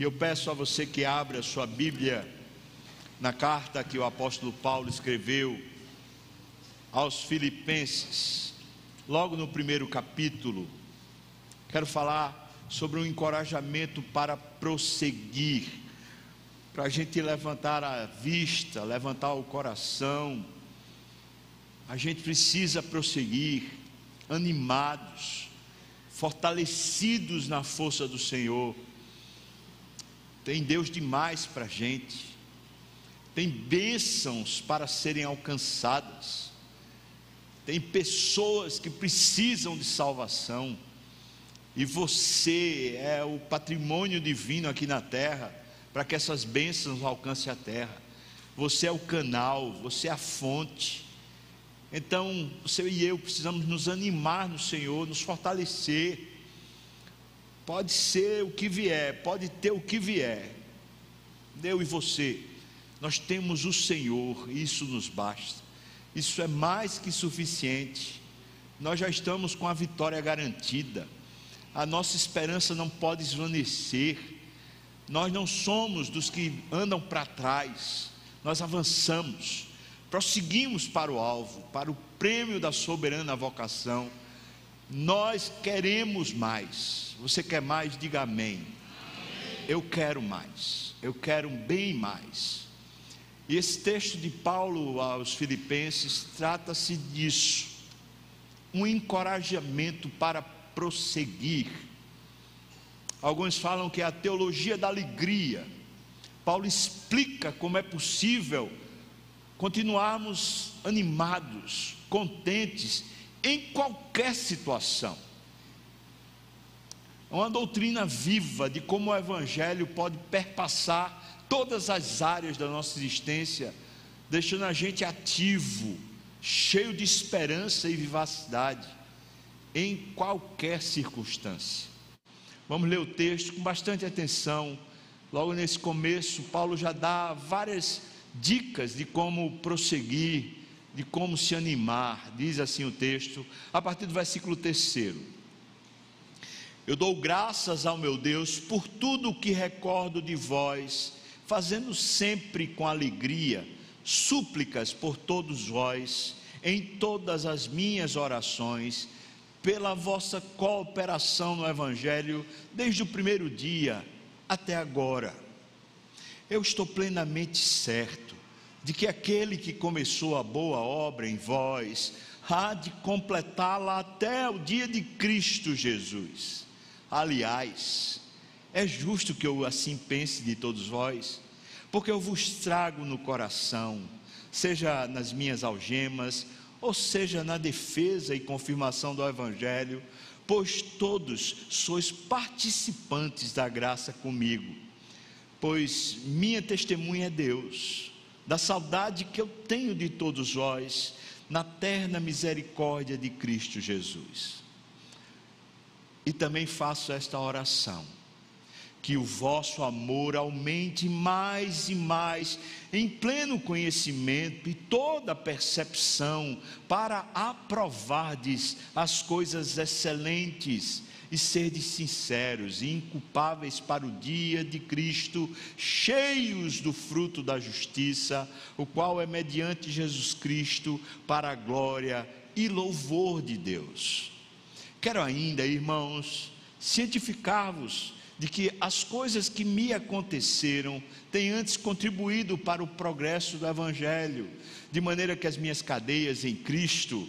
E eu peço a você que abra a sua Bíblia na carta que o apóstolo Paulo escreveu aos Filipenses, logo no primeiro capítulo. Quero falar sobre um encorajamento para prosseguir, para a gente levantar a vista, levantar o coração. A gente precisa prosseguir, animados, fortalecidos na força do Senhor. Tem Deus demais para a gente, tem bênçãos para serem alcançadas, tem pessoas que precisam de salvação, e você é o patrimônio divino aqui na terra, para que essas bênçãos alcancem a terra. Você é o canal, você é a fonte. Então, você e eu precisamos nos animar no Senhor, nos fortalecer. Pode ser o que vier, pode ter o que vier. Eu e você, nós temos o Senhor, isso nos basta. Isso é mais que suficiente. Nós já estamos com a vitória garantida. A nossa esperança não pode esvanecer. Nós não somos dos que andam para trás. Nós avançamos prosseguimos para o alvo, para o prêmio da soberana vocação. Nós queremos mais. Você quer mais? Diga amém. Eu quero mais. Eu quero bem mais. E esse texto de Paulo aos Filipenses trata-se disso. Um encorajamento para prosseguir. Alguns falam que é a teologia da alegria. Paulo explica como é possível continuarmos animados, contentes em qualquer situação. É uma doutrina viva de como o Evangelho pode perpassar todas as áreas da nossa existência, deixando a gente ativo, cheio de esperança e vivacidade, em qualquer circunstância. Vamos ler o texto com bastante atenção. Logo nesse começo, Paulo já dá várias dicas de como prosseguir, de como se animar, diz assim o texto, a partir do versículo 3. Eu dou graças ao meu Deus por tudo o que recordo de vós, fazendo sempre com alegria súplicas por todos vós, em todas as minhas orações, pela vossa cooperação no Evangelho, desde o primeiro dia até agora eu estou plenamente certo de que aquele que começou a boa obra em vós há de completá-la até o dia de Cristo Jesus. Aliás, é justo que eu assim pense de todos vós, porque eu vos trago no coração, seja nas minhas algemas, ou seja na defesa e confirmação do Evangelho, pois todos sois participantes da graça comigo pois minha testemunha é Deus, da saudade que eu tenho de todos vós, na terna misericórdia de Cristo Jesus. E também faço esta oração, que o vosso amor aumente mais e mais, em pleno conhecimento e toda percepção, para aprovardes as coisas excelentes e serdes sinceros e inculpáveis para o dia de Cristo, cheios do fruto da justiça, o qual é mediante Jesus Cristo para a glória e louvor de Deus. Quero ainda, irmãos, cientificar-vos de que as coisas que me aconteceram têm antes contribuído para o progresso do Evangelho, de maneira que as minhas cadeias em Cristo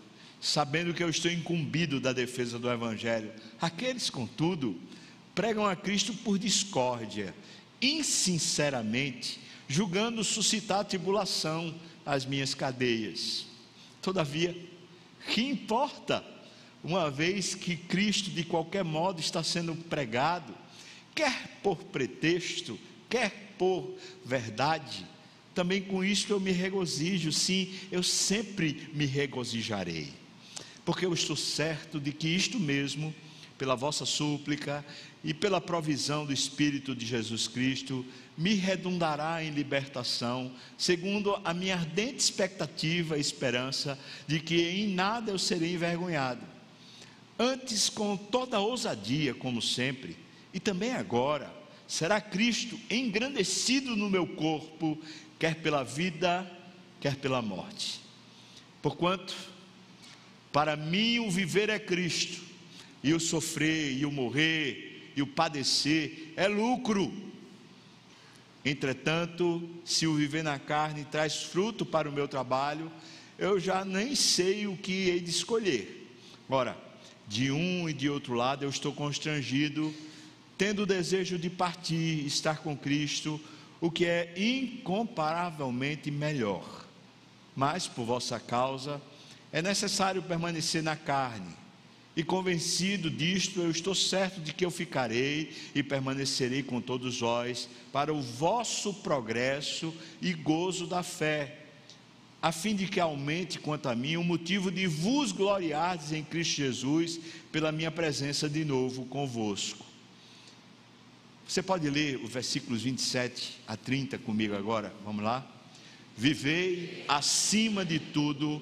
sabendo que eu estou incumbido da defesa do Evangelho. Aqueles, contudo, pregam a Cristo por discórdia, insinceramente, julgando suscitar tribulação às minhas cadeias. Todavia, que importa, uma vez que Cristo de qualquer modo está sendo pregado, quer por pretexto, quer por verdade, também com isto eu me regozijo, sim, eu sempre me regozijarei, porque eu estou certo de que isto mesmo, pela vossa súplica e pela provisão do Espírito de Jesus Cristo, me redundará em libertação, segundo a minha ardente expectativa e esperança de que em nada eu serei envergonhado. Antes, com toda ousadia, como sempre, e também agora, será Cristo engrandecido no meu corpo, quer pela vida, quer pela morte. Porquanto, para mim o viver é Cristo, e o sofrer, e o morrer, e o padecer é lucro. Entretanto, se o viver na carne traz fruto para o meu trabalho, eu já nem sei o que hei de escolher. Ora, de um e de outro lado eu estou constrangido, tendo o desejo de partir, estar com Cristo, o que é incomparavelmente melhor. Mas, por vossa causa, é necessário permanecer na carne. E convencido disto, eu estou certo de que eu ficarei e permanecerei com todos vós para o vosso progresso e gozo da fé, a fim de que aumente quanto a mim o motivo de vos gloriardes em Cristo Jesus pela minha presença de novo convosco. Você pode ler os versículos 27 a 30 comigo agora? Vamos lá? Vivei acima de tudo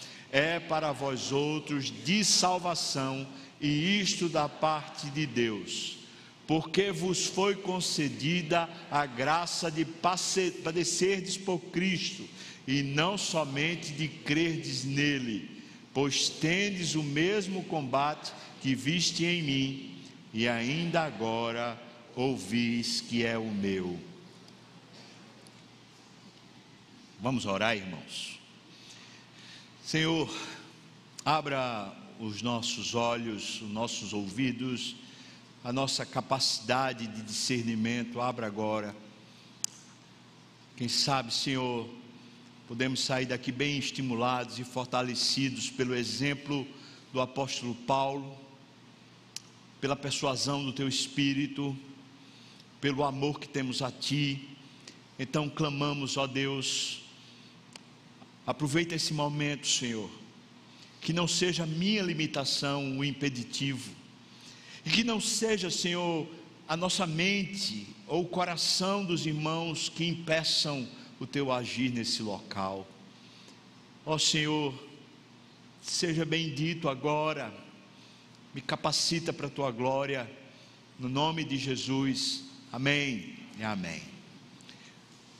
é para vós outros de salvação, e isto da parte de Deus. Porque vos foi concedida a graça de padecerdes por Cristo, e não somente de crerdes nele pois tendes o mesmo combate que viste em mim, e ainda agora ouvis que é o meu. Vamos orar, irmãos. Senhor, abra os nossos olhos, os nossos ouvidos, a nossa capacidade de discernimento, abra agora. Quem sabe, Senhor, podemos sair daqui bem estimulados e fortalecidos pelo exemplo do apóstolo Paulo, pela persuasão do teu espírito, pelo amor que temos a ti. Então clamamos, ó Deus, aproveita esse momento, Senhor, que não seja minha limitação o impeditivo, e que não seja, Senhor, a nossa mente ou o coração dos irmãos que impeçam o teu agir nesse local. Ó Senhor, seja bendito agora, me capacita para a tua glória, no nome de Jesus, amém e amém.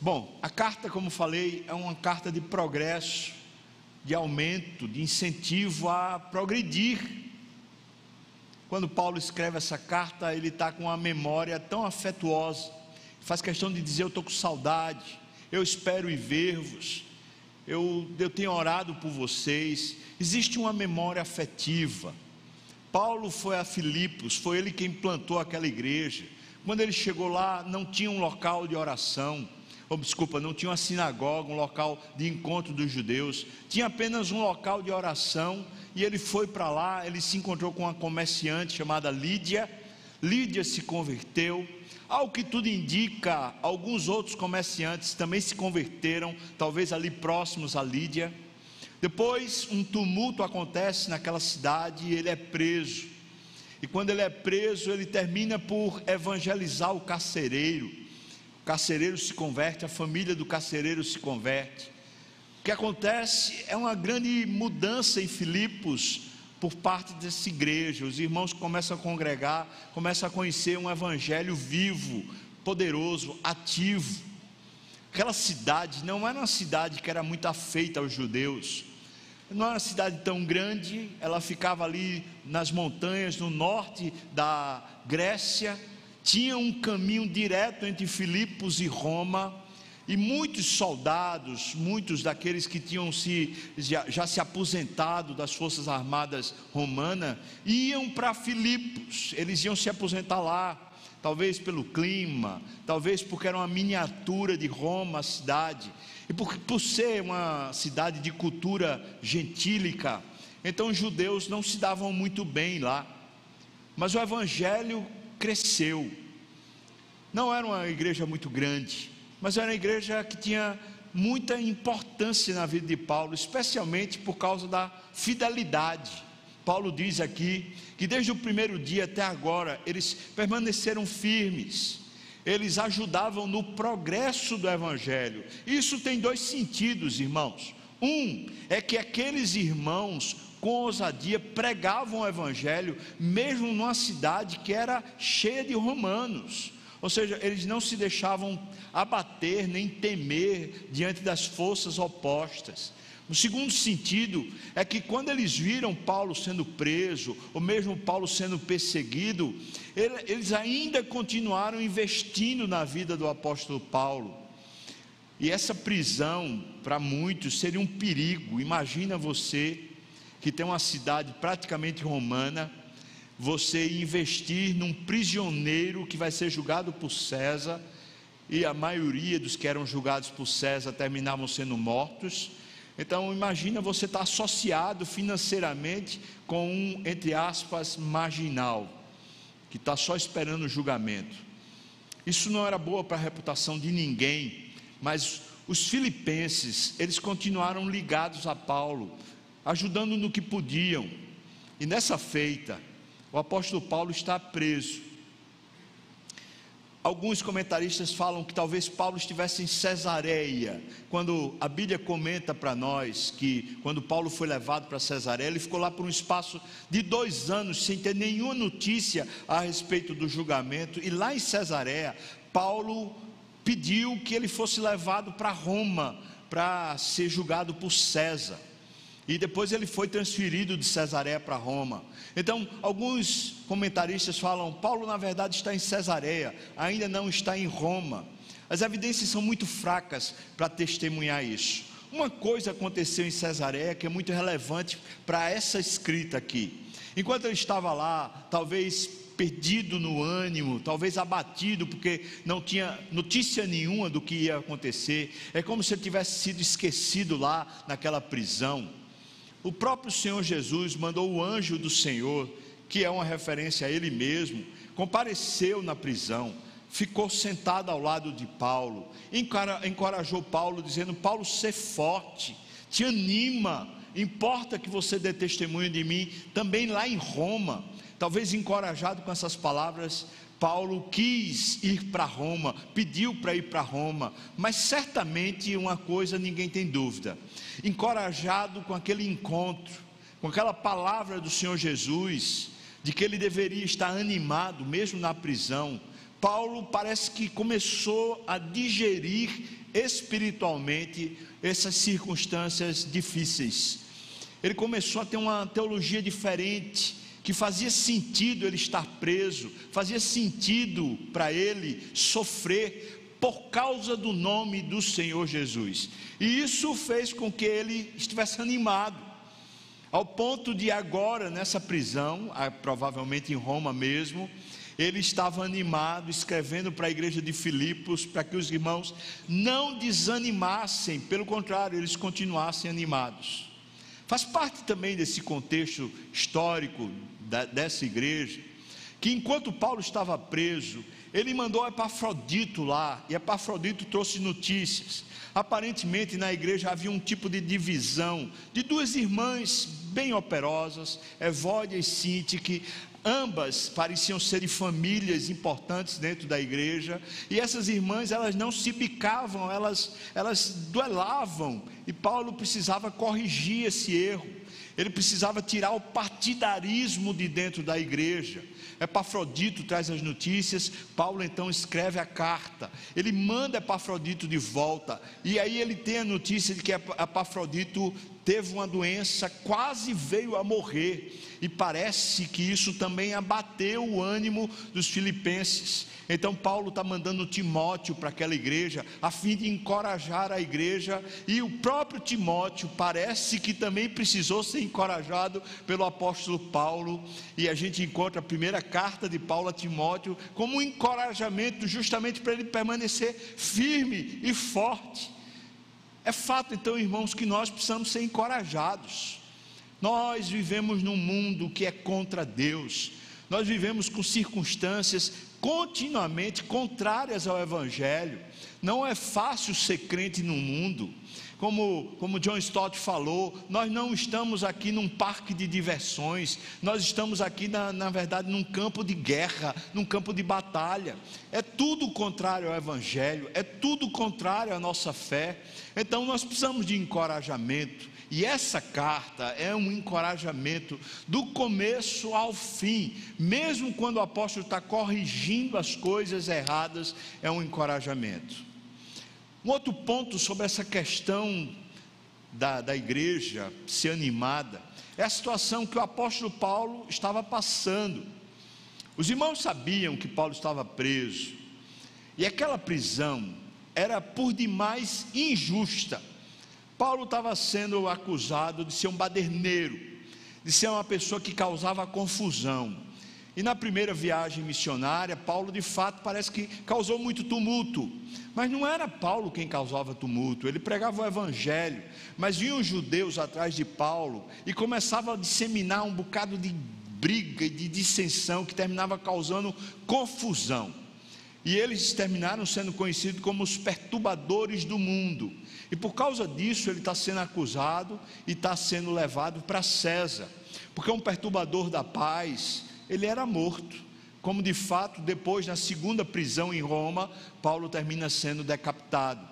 Bom, a carta, como falei, é uma carta de progresso, de aumento, de incentivo a progredir. Quando Paulo escreve essa carta, ele está com uma memória tão afetuosa, faz questão de dizer: Eu estou com saudade, eu espero ir ver-vos, eu, eu tenho orado por vocês. Existe uma memória afetiva. Paulo foi a Filipos, foi ele quem plantou aquela igreja. Quando ele chegou lá, não tinha um local de oração, ou desculpa, não tinha uma sinagoga, um local de encontro dos judeus, tinha apenas um local de oração, e ele foi para lá, ele se encontrou com uma comerciante chamada Lídia. Lídia se converteu, ao que tudo indica, alguns outros comerciantes também se converteram, talvez ali próximos a Lídia. Depois, um tumulto acontece naquela cidade e ele é preso. E quando ele é preso, ele termina por evangelizar o carcereiro. Carcereiro se converte, a família do carcereiro se converte. O que acontece é uma grande mudança em Filipos, por parte dessa igreja. Os irmãos começam a congregar, começam a conhecer um evangelho vivo, poderoso, ativo. Aquela cidade não era uma cidade que era muito afeita aos judeus. Não era uma cidade tão grande, ela ficava ali nas montanhas no norte da Grécia, tinha um caminho direto entre Filipos e Roma, e muitos soldados, muitos daqueles que tinham se, já, já se aposentado das forças armadas romanas, iam para Filipos, eles iam se aposentar lá talvez pelo clima, talvez porque era uma miniatura de Roma, a cidade, e por, por ser uma cidade de cultura gentílica, então os judeus não se davam muito bem lá, mas o evangelho cresceu. Não era uma igreja muito grande, mas era uma igreja que tinha muita importância na vida de Paulo, especialmente por causa da fidelidade Paulo diz aqui que desde o primeiro dia até agora eles permaneceram firmes, eles ajudavam no progresso do Evangelho. Isso tem dois sentidos, irmãos. Um é que aqueles irmãos com ousadia pregavam o Evangelho, mesmo numa cidade que era cheia de romanos. Ou seja, eles não se deixavam abater nem temer diante das forças opostas. O segundo sentido é que quando eles viram Paulo sendo preso, ou mesmo Paulo sendo perseguido, eles ainda continuaram investindo na vida do apóstolo Paulo. E essa prisão, para muitos, seria um perigo. Imagina você que tem uma cidade praticamente romana, você investir num prisioneiro que vai ser julgado por César, e a maioria dos que eram julgados por César terminavam sendo mortos então imagina você estar associado financeiramente com um, entre aspas, marginal, que está só esperando o julgamento. Isso não era boa para a reputação de ninguém, mas os filipenses, eles continuaram ligados a Paulo, ajudando no que podiam. E nessa feita, o apóstolo Paulo está preso. Alguns comentaristas falam que talvez Paulo estivesse em Cesareia, quando a Bíblia comenta para nós que quando Paulo foi levado para Cesareia, ele ficou lá por um espaço de dois anos sem ter nenhuma notícia a respeito do julgamento, e lá em Cesareia, Paulo pediu que ele fosse levado para Roma para ser julgado por César e depois ele foi transferido de Cesareia para Roma. Então, alguns comentaristas falam: Paulo, na verdade, está em Cesareia, ainda não está em Roma. As evidências são muito fracas para testemunhar isso. Uma coisa aconteceu em Cesareia que é muito relevante para essa escrita aqui. Enquanto ele estava lá, talvez perdido no ânimo, talvez abatido, porque não tinha notícia nenhuma do que ia acontecer, é como se ele tivesse sido esquecido lá naquela prisão. O próprio Senhor Jesus mandou o anjo do Senhor, que é uma referência a ele mesmo, compareceu na prisão, ficou sentado ao lado de Paulo, encorajou Paulo, dizendo: Paulo, ser forte, te anima, importa que você dê testemunho de mim, também lá em Roma. Talvez encorajado com essas palavras, Paulo quis ir para Roma, pediu para ir para Roma, mas certamente uma coisa ninguém tem dúvida: encorajado com aquele encontro, com aquela palavra do Senhor Jesus, de que ele deveria estar animado, mesmo na prisão, Paulo parece que começou a digerir espiritualmente essas circunstâncias difíceis. Ele começou a ter uma teologia diferente, que fazia sentido ele estar preso, fazia sentido para ele sofrer por causa do nome do Senhor Jesus. E isso fez com que ele estivesse animado, ao ponto de agora, nessa prisão, ah, provavelmente em Roma mesmo, ele estava animado, escrevendo para a igreja de Filipos, para que os irmãos não desanimassem, pelo contrário, eles continuassem animados. Faz parte também desse contexto histórico da, dessa igreja, que enquanto Paulo estava preso, ele mandou Epafrodito lá, e Epafrodito trouxe notícias. Aparentemente na igreja havia um tipo de divisão de duas irmãs bem operosas, Evódia e Sinti, que ambas pareciam ser famílias importantes dentro da igreja, e essas irmãs, elas não se bicavam, elas, elas duelavam, e Paulo precisava corrigir esse erro, ele precisava tirar o partidarismo de dentro da igreja. Epafrodito traz as notícias, Paulo então escreve a carta, ele manda Epafrodito de volta, e aí ele tem a notícia de que Epafrodito teve uma doença, quase veio a morrer, e parece que isso também abateu o ânimo dos filipenses. Então, Paulo está mandando Timóteo para aquela igreja, a fim de encorajar a igreja, e o próprio Timóteo parece que também precisou ser encorajado pelo apóstolo Paulo, e a gente encontra a primeira carta de Paulo a Timóteo como um encorajamento, justamente para ele permanecer firme e forte. É fato, então, irmãos, que nós precisamos ser encorajados. Nós vivemos num mundo que é contra Deus, nós vivemos com circunstâncias continuamente contrárias ao Evangelho. Não é fácil ser crente no mundo. Como, como John Stott falou, nós não estamos aqui num parque de diversões, nós estamos aqui, na, na verdade, num campo de guerra, num campo de batalha. É tudo contrário ao Evangelho, é tudo contrário à nossa fé. Então nós precisamos de encorajamento. E essa carta é um encorajamento do começo ao fim, mesmo quando o apóstolo está corrigindo as coisas erradas, é um encorajamento. Um outro ponto sobre essa questão da, da igreja ser animada é a situação que o apóstolo Paulo estava passando. Os irmãos sabiam que Paulo estava preso, e aquela prisão era por demais injusta. Paulo estava sendo acusado de ser um baderneiro, de ser uma pessoa que causava confusão. E na primeira viagem missionária, Paulo de fato parece que causou muito tumulto. Mas não era Paulo quem causava tumulto, ele pregava o evangelho. Mas vinham os judeus atrás de Paulo e começavam a disseminar um bocado de briga e de dissensão que terminava causando confusão. E eles terminaram sendo conhecidos como os perturbadores do mundo. E por causa disso ele está sendo acusado e está sendo levado para César. Porque um perturbador da paz ele era morto. Como de fato, depois, na segunda prisão em Roma, Paulo termina sendo decapitado.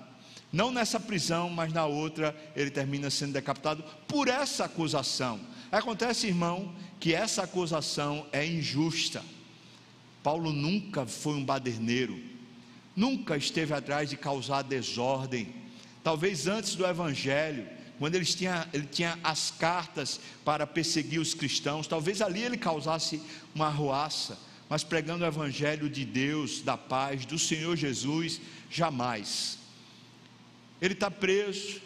Não nessa prisão, mas na outra, ele termina sendo decapitado por essa acusação. Acontece, irmão, que essa acusação é injusta. Paulo nunca foi um baderneiro, nunca esteve atrás de causar desordem. Talvez antes do Evangelho, quando ele tinha, ele tinha as cartas para perseguir os cristãos, talvez ali ele causasse uma arruaça, mas pregando o Evangelho de Deus, da paz, do Senhor Jesus, jamais. Ele está preso,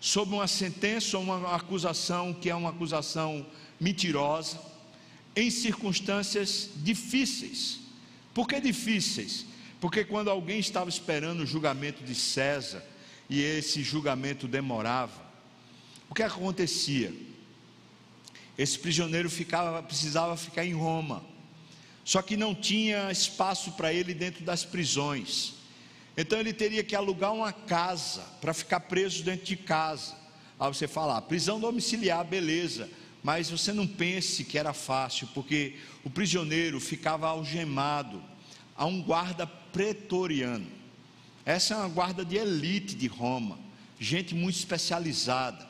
sob uma sentença ou uma acusação que é uma acusação mentirosa, em circunstâncias difíceis. Por que difíceis? Porque quando alguém estava esperando o julgamento de César e esse julgamento demorava, o que acontecia? Esse prisioneiro ficava, precisava ficar em Roma, só que não tinha espaço para ele dentro das prisões. Então ele teria que alugar uma casa para ficar preso dentro de casa. Aí você fala, ah, prisão domiciliar, beleza. Mas você não pense que era fácil, porque o prisioneiro ficava algemado a um guarda pretoriano. Essa é uma guarda de elite de Roma, gente muito especializada.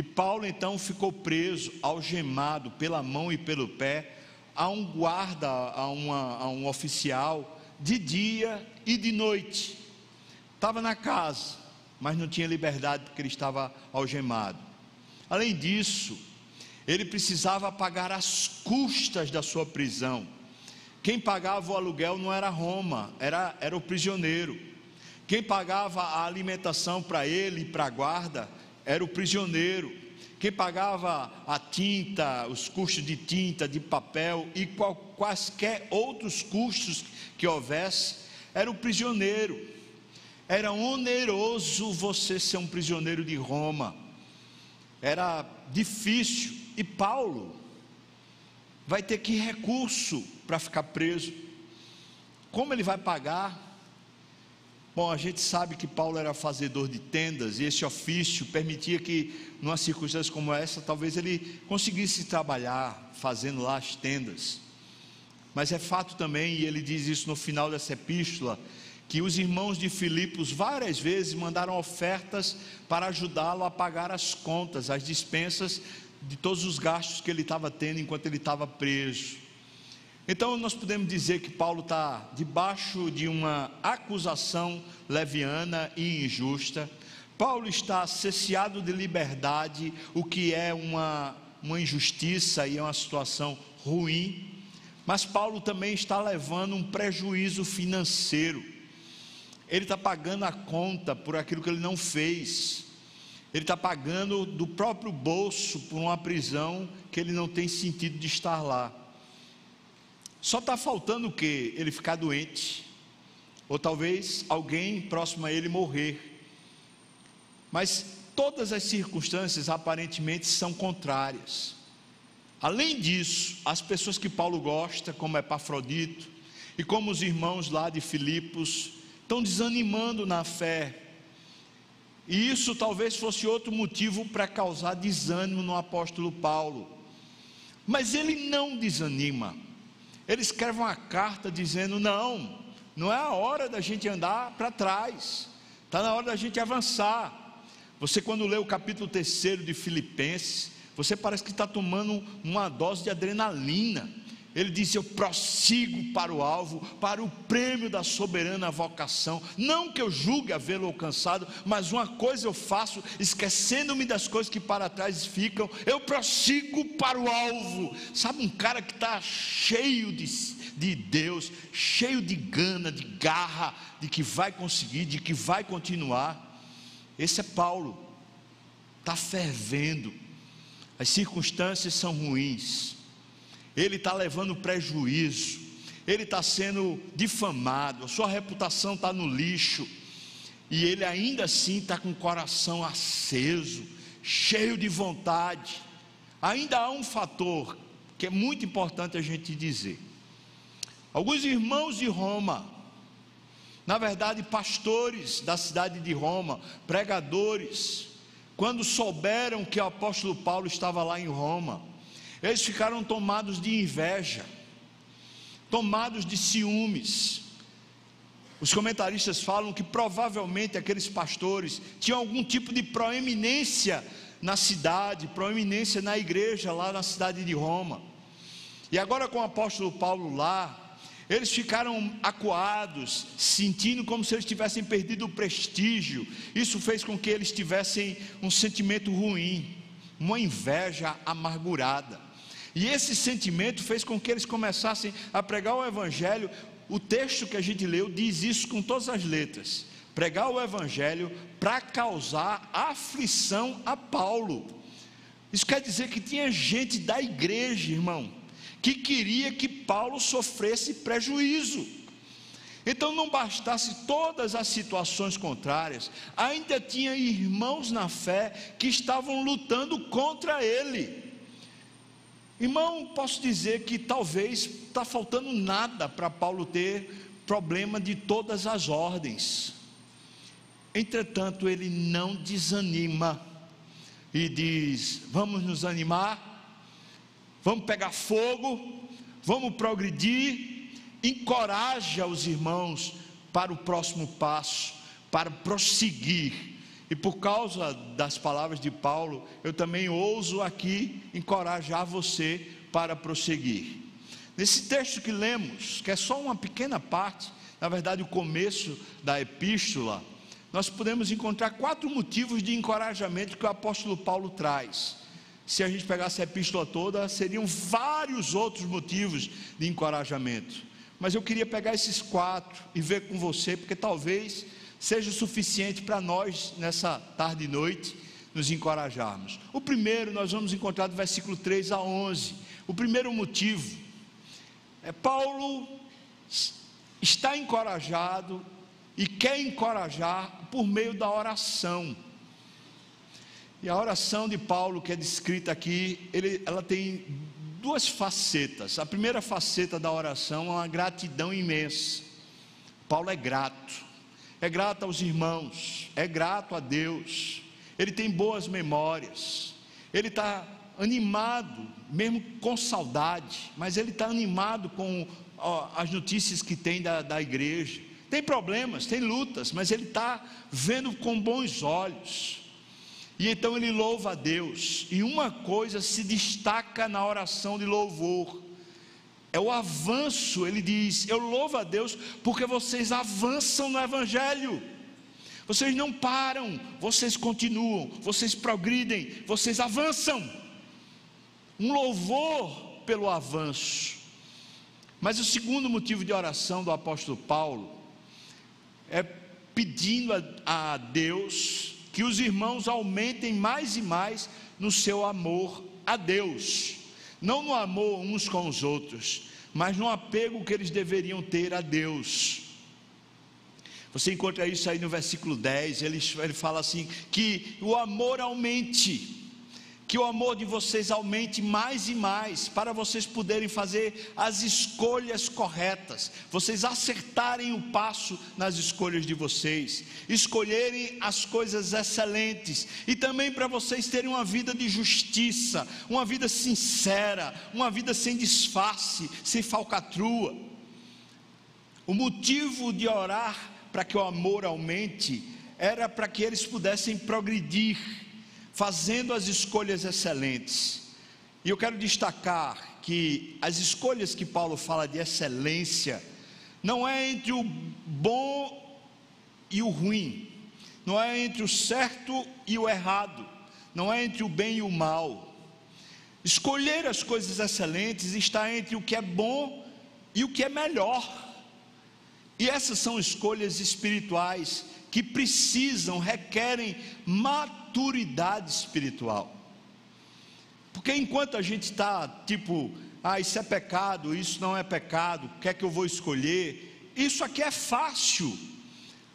E Paulo então ficou preso, algemado pela mão e pelo pé, a um guarda, a, uma, a um oficial, de dia e de noite. Estava na casa, mas não tinha liberdade porque ele estava algemado. Além disso, ele precisava pagar as custas da sua prisão. Quem pagava o aluguel não era Roma, era, era o prisioneiro. Quem pagava a alimentação para ele e para a guarda era o prisioneiro. Quem pagava a tinta, os custos de tinta, de papel e qual, quaisquer outros custos que houvesse, era o prisioneiro. Era oneroso você ser um prisioneiro de Roma. Era difícil. E Paulo vai ter que recurso para ficar preso. Como ele vai pagar? Bom, a gente sabe que Paulo era fazedor de tendas e esse ofício permitia que, numa circunstância como essa, talvez ele conseguisse trabalhar fazendo lá as tendas. Mas é fato também, e ele diz isso no final dessa epístola, que os irmãos de Filipos várias vezes mandaram ofertas para ajudá-lo a pagar as contas, as dispensas de todos os gastos que ele estava tendo enquanto ele estava preso. Então nós podemos dizer que Paulo está debaixo de uma acusação leviana e injusta. Paulo está cesseado de liberdade, o que é uma, uma injustiça e é uma situação ruim. Mas Paulo também está levando um prejuízo financeiro. Ele está pagando a conta por aquilo que ele não fez. Ele está pagando do próprio bolso por uma prisão que ele não tem sentido de estar lá. Só está faltando o que? Ele ficar doente, ou talvez alguém próximo a ele morrer. Mas todas as circunstâncias aparentemente são contrárias. Além disso, as pessoas que Paulo gosta, como Epafrodito, e como os irmãos lá de Filipos, estão desanimando na fé. E isso talvez fosse outro motivo para causar desânimo no apóstolo Paulo. Mas ele não desanima. Ele escreve uma carta dizendo: não, não é a hora da gente andar para trás, está na hora da gente avançar. Você, quando lê o capítulo terceiro de Filipenses, você parece que está tomando uma dose de adrenalina. Ele diz: Eu prossigo para o alvo, para o prêmio da soberana vocação. Não que eu julgue havê-lo alcançado, mas uma coisa eu faço, esquecendo-me das coisas que para trás ficam, eu prossigo para o alvo. Sabe, um cara que está cheio de, de Deus, cheio de gana, de garra, de que vai conseguir, de que vai continuar. Esse é Paulo, está fervendo, as circunstâncias são ruins ele está levando prejuízo, ele está sendo difamado, a sua reputação está no lixo, e ele ainda assim está com o coração aceso, cheio de vontade. Ainda há um fator que é muito importante a gente dizer. Alguns irmãos de Roma, na verdade, pastores da cidade de Roma, pregadores, quando souberam que o apóstolo Paulo estava lá em Roma, eles ficaram tomados de inveja, tomados de ciúmes. Os comentaristas falam que provavelmente aqueles pastores tinham algum tipo de proeminência na cidade, proeminência na igreja lá na cidade de Roma. E agora com o apóstolo Paulo lá, eles ficaram acuados, sentindo como se eles tivessem perdido o prestígio. Isso fez com que eles tivessem um sentimento ruim, uma inveja amargurada. E esse sentimento fez com que eles começassem a pregar o Evangelho. O texto que a gente leu diz isso com todas as letras: pregar o Evangelho para causar aflição a Paulo. Isso quer dizer que tinha gente da igreja, irmão, que queria que Paulo sofresse prejuízo. Então, não bastasse todas as situações contrárias, ainda tinha irmãos na fé que estavam lutando contra ele. Irmão, posso dizer que talvez está faltando nada para Paulo ter problema de todas as ordens. Entretanto, ele não desanima e diz: vamos nos animar, vamos pegar fogo, vamos progredir, encoraja os irmãos para o próximo passo, para prosseguir e por causa das palavras de Paulo, eu também ouso aqui encorajar você para prosseguir. Nesse texto que lemos, que é só uma pequena parte, na verdade, o começo da epístola, nós podemos encontrar quatro motivos de encorajamento que o apóstolo Paulo traz. Se a gente pegasse a epístola toda, seriam vários outros motivos de encorajamento. Mas eu queria pegar esses quatro e ver com você, porque talvez seja suficiente para nós, nessa tarde e noite, nos encorajarmos. O primeiro nós vamos encontrar do versículo 3 a 11. O primeiro motivo é Paulo está encorajado e quer encorajar por meio da oração. E a oração de Paulo, que é descrita aqui, ele, ela tem duas facetas. A primeira faceta da oração é uma gratidão imensa. Paulo é grato é grato aos irmãos, é grato a Deus, ele tem boas memórias, ele está animado, mesmo com saudade, mas ele está animado com ó, as notícias que tem da, da igreja. Tem problemas, tem lutas, mas ele está vendo com bons olhos. E então ele louva a Deus. E uma coisa se destaca na oração de louvor: é o avanço. Ele diz: Eu louvo a Deus porque vocês avançam no Evangelho. Vocês não param, vocês continuam, vocês progridem, vocês avançam. Um louvor pelo avanço. Mas o segundo motivo de oração do apóstolo Paulo é pedindo a, a Deus que os irmãos aumentem mais e mais no seu amor a Deus, não no amor uns com os outros, mas no apego que eles deveriam ter a Deus. Você encontra isso aí no versículo 10, ele, ele fala assim: que o amor aumente que o amor de vocês aumente mais e mais, para vocês poderem fazer as escolhas corretas, vocês acertarem o passo nas escolhas de vocês, escolherem as coisas excelentes, e também para vocês terem uma vida de justiça, uma vida sincera, uma vida sem disfarce, sem falcatrua. O motivo de orar para que o amor aumente era para que eles pudessem progredir fazendo as escolhas excelentes. E eu quero destacar que as escolhas que Paulo fala de excelência não é entre o bom e o ruim, não é entre o certo e o errado, não é entre o bem e o mal. Escolher as coisas excelentes está entre o que é bom e o que é melhor. E essas são escolhas espirituais que precisam, requerem maturidade espiritual. Porque enquanto a gente está tipo, ah, isso é pecado, isso não é pecado, o que é que eu vou escolher? Isso aqui é fácil.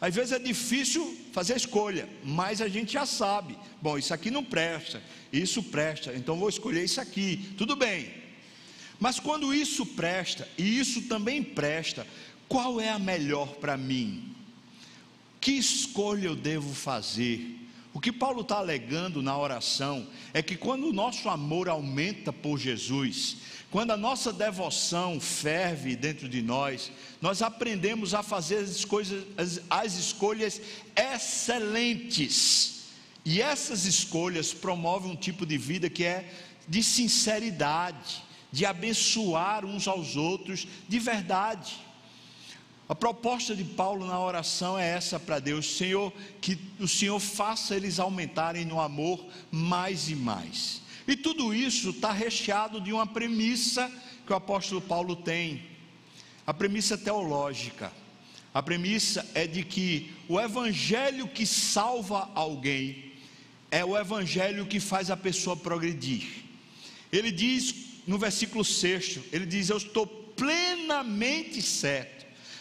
Às vezes é difícil fazer escolha, mas a gente já sabe. Bom, isso aqui não presta, isso presta, então vou escolher isso aqui. Tudo bem. Mas quando isso presta e isso também presta, qual é a melhor para mim? Que escolha eu devo fazer? O que Paulo está alegando na oração é que quando o nosso amor aumenta por Jesus, quando a nossa devoção ferve dentro de nós, nós aprendemos a fazer as, coisas, as, as escolhas excelentes. E essas escolhas promovem um tipo de vida que é de sinceridade, de abençoar uns aos outros de verdade. A proposta de Paulo na oração é essa para Deus: Senhor, que o Senhor faça eles aumentarem no amor mais e mais. E tudo isso está recheado de uma premissa que o apóstolo Paulo tem, a premissa teológica. A premissa é de que o evangelho que salva alguém é o evangelho que faz a pessoa progredir. Ele diz no versículo 6, ele diz: Eu estou plenamente certo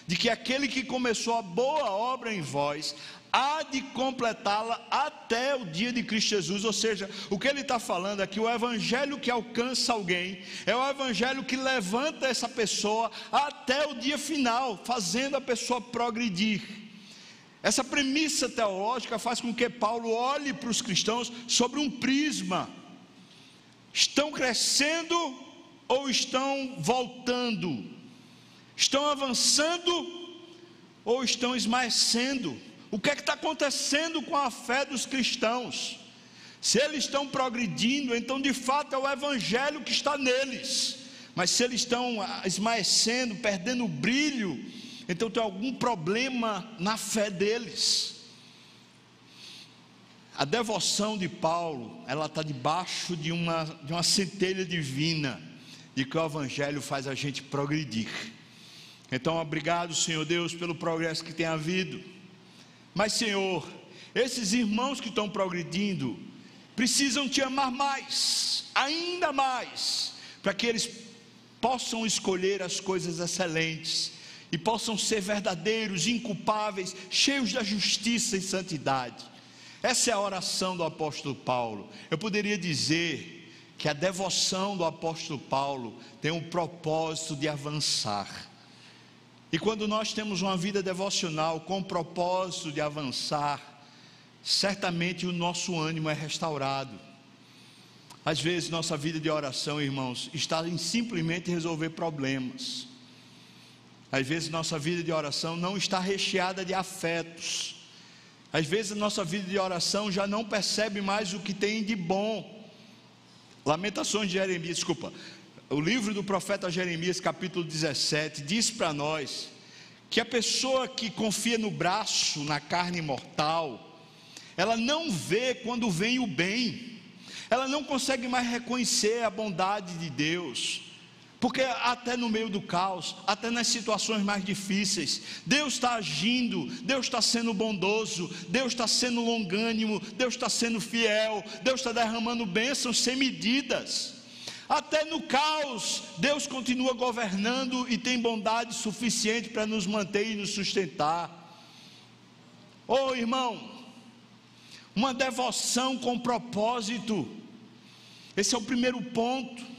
de que aquele que começou a boa obra em vós há de completá-la até o dia de Cristo Jesus. Ou seja, o que ele está falando é que o evangelho que alcança alguém é o evangelho que levanta essa pessoa até o dia final, fazendo a pessoa progredir. Essa premissa teológica faz com que Paulo olhe para os cristãos sobre um prisma: estão crescendo ou estão voltando? Estão avançando ou estão esmaecendo? O que é que está acontecendo com a fé dos cristãos? Se eles estão progredindo, então de fato é o Evangelho que está neles. Mas se eles estão esmaecendo, perdendo o brilho, então tem algum problema na fé deles. A devoção de Paulo, ela está debaixo de uma, de uma centelha divina, de que o Evangelho faz a gente progredir. Então, obrigado, Senhor Deus, pelo progresso que tem havido. Mas, Senhor, esses irmãos que estão progredindo precisam te amar mais, ainda mais, para que eles possam escolher as coisas excelentes e possam ser verdadeiros, inculpáveis, cheios da justiça e santidade. Essa é a oração do apóstolo Paulo. Eu poderia dizer que a devoção do apóstolo Paulo tem um propósito de avançar e quando nós temos uma vida devocional com o propósito de avançar, certamente o nosso ânimo é restaurado. Às vezes, nossa vida de oração, irmãos, está em simplesmente resolver problemas. Às vezes, nossa vida de oração não está recheada de afetos. Às vezes, a nossa vida de oração já não percebe mais o que tem de bom. Lamentações de Jeremias, desculpa. O livro do profeta Jeremias, capítulo 17, diz para nós que a pessoa que confia no braço, na carne mortal, ela não vê quando vem o bem, ela não consegue mais reconhecer a bondade de Deus, porque até no meio do caos, até nas situações mais difíceis, Deus está agindo, Deus está sendo bondoso, Deus está sendo longânimo, Deus está sendo fiel, Deus está derramando bênçãos sem medidas. Até no caos, Deus continua governando e tem bondade suficiente para nos manter e nos sustentar. Oh irmão, uma devoção com propósito, esse é o primeiro ponto.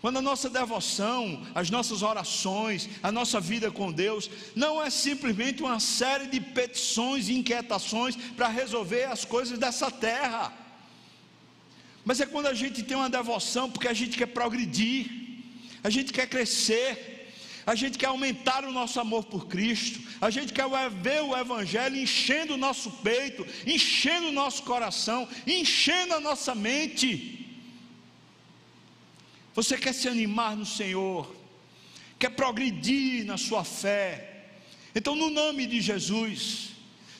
Quando a nossa devoção, as nossas orações, a nossa vida com Deus, não é simplesmente uma série de petições e inquietações para resolver as coisas dessa terra, mas é quando a gente tem uma devoção porque a gente quer progredir, a gente quer crescer, a gente quer aumentar o nosso amor por Cristo, a gente quer ver o Evangelho enchendo o nosso peito, enchendo o nosso coração, enchendo a nossa mente. Você quer se animar no Senhor, quer progredir na sua fé. Então, no nome de Jesus,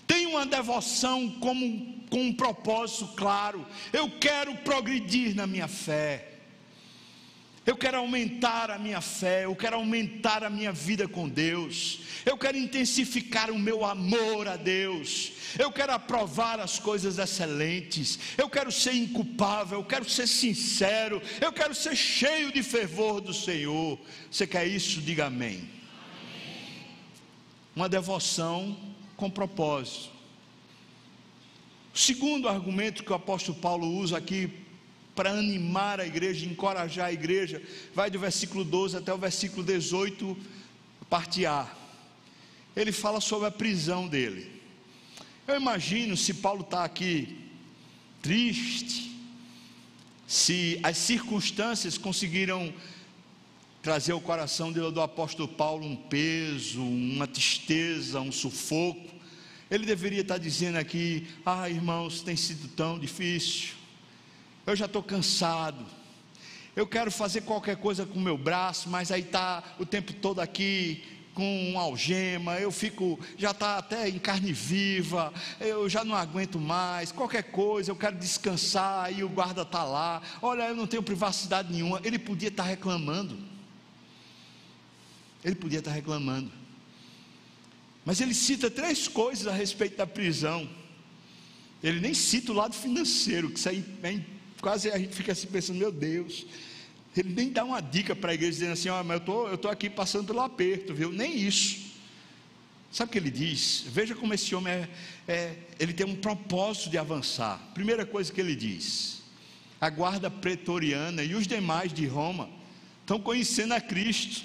tenha uma devoção como, com um propósito claro. Eu quero progredir na minha fé. Eu quero aumentar a minha fé, eu quero aumentar a minha vida com Deus, eu quero intensificar o meu amor a Deus, eu quero aprovar as coisas excelentes, eu quero ser inculpável, eu quero ser sincero, eu quero ser cheio de fervor do Senhor. Você quer isso? Diga amém. Uma devoção com propósito. O segundo argumento que o apóstolo Paulo usa aqui para animar a igreja, encorajar a igreja, vai do versículo 12 até o versículo 18, parte A. Ele fala sobre a prisão dele. Eu imagino se Paulo está aqui triste, se as circunstâncias conseguiram trazer ao coração do apóstolo Paulo um peso, uma tristeza, um sufoco, ele deveria estar dizendo aqui: Ah, irmãos, tem sido tão difícil, eu já estou cansado, eu quero fazer qualquer coisa com o meu braço, mas aí está o tempo todo aqui com algema, eu fico, já está até em carne viva, eu já não aguento mais, qualquer coisa, eu quero descansar, e o guarda está lá, olha, eu não tenho privacidade nenhuma, ele podia estar tá reclamando, ele podia estar tá reclamando, mas ele cita três coisas a respeito da prisão, ele nem cita o lado financeiro, que isso aí é quase a gente fica assim pensando, meu Deus, ele nem dá uma dica para a igreja dizendo assim: ó, oh, mas eu tô, estou aqui passando pelo aperto, viu? Nem isso. Sabe o que ele diz? Veja como esse homem é, é, ele tem um propósito de avançar. Primeira coisa que ele diz: a guarda pretoriana e os demais de Roma estão conhecendo a Cristo.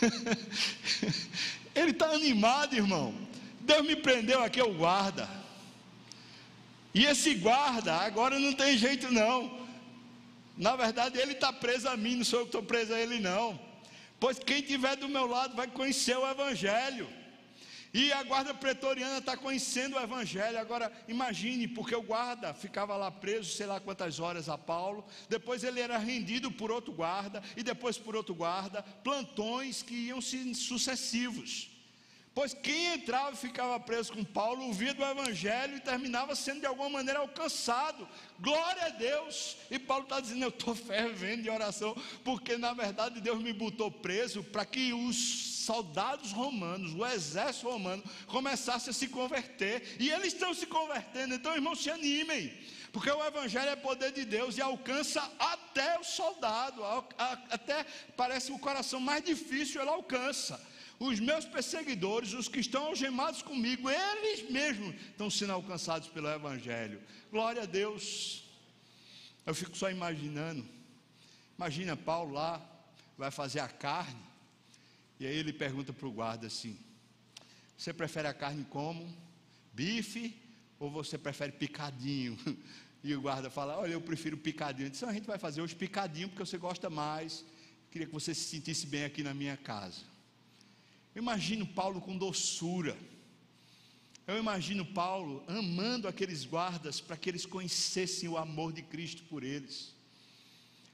ele está animado, irmão. Deus me prendeu aqui, o guarda. E esse guarda agora não tem jeito não. Na verdade, ele está preso a mim, não sou eu que estou preso a ele, não. Pois quem estiver do meu lado vai conhecer o Evangelho. E a guarda pretoriana está conhecendo o Evangelho. Agora, imagine, porque o guarda ficava lá preso, sei lá quantas horas a Paulo. Depois ele era rendido por outro guarda, e depois por outro guarda. Plantões que iam se sucessivos. Pois quem entrava e ficava preso com Paulo ouvia do Evangelho e terminava sendo de alguma maneira alcançado. Glória a Deus! E Paulo está dizendo: Eu estou fervendo de oração, porque na verdade Deus me botou preso para que os soldados romanos, o exército romano, começasse a se converter. E eles estão se convertendo. Então, irmãos, se animem. Porque o Evangelho é poder de Deus e alcança até o soldado, até parece o coração mais difícil ele alcança os meus perseguidores, os que estão algemados comigo, eles mesmos estão sendo alcançados pelo Evangelho. Glória a Deus. Eu fico só imaginando. Imagina Paulo lá, vai fazer a carne, e aí ele pergunta para o guarda assim: Você prefere a carne como? Bife ou você prefere picadinho? E o guarda fala: Olha, eu prefiro picadinho. Disse: A gente vai fazer hoje picadinho porque você gosta mais. Queria que você se sentisse bem aqui na minha casa. Eu imagino Paulo com doçura. Eu imagino Paulo amando aqueles guardas para que eles conhecessem o amor de Cristo por eles.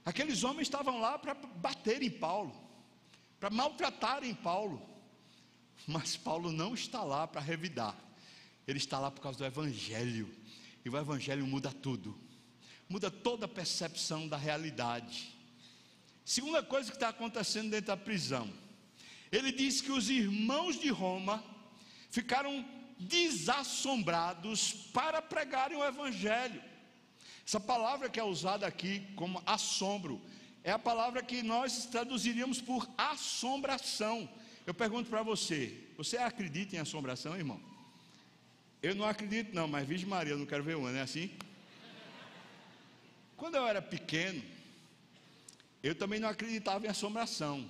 Aqueles homens estavam lá para bater em Paulo, para maltratarem Paulo. Mas Paulo não está lá para revidar. Ele está lá por causa do evangelho. E o evangelho muda tudo. Muda toda a percepção da realidade. Segunda coisa que está acontecendo dentro da prisão. Ele diz que os irmãos de Roma ficaram desassombrados para pregarem o evangelho. Essa palavra que é usada aqui como assombro é a palavra que nós traduziríamos por assombração. Eu pergunto para você: você acredita em assombração, irmão? Eu não acredito, não, mas Virgem Maria, eu não quero ver uma, não é assim? Quando eu era pequeno, eu também não acreditava em assombração,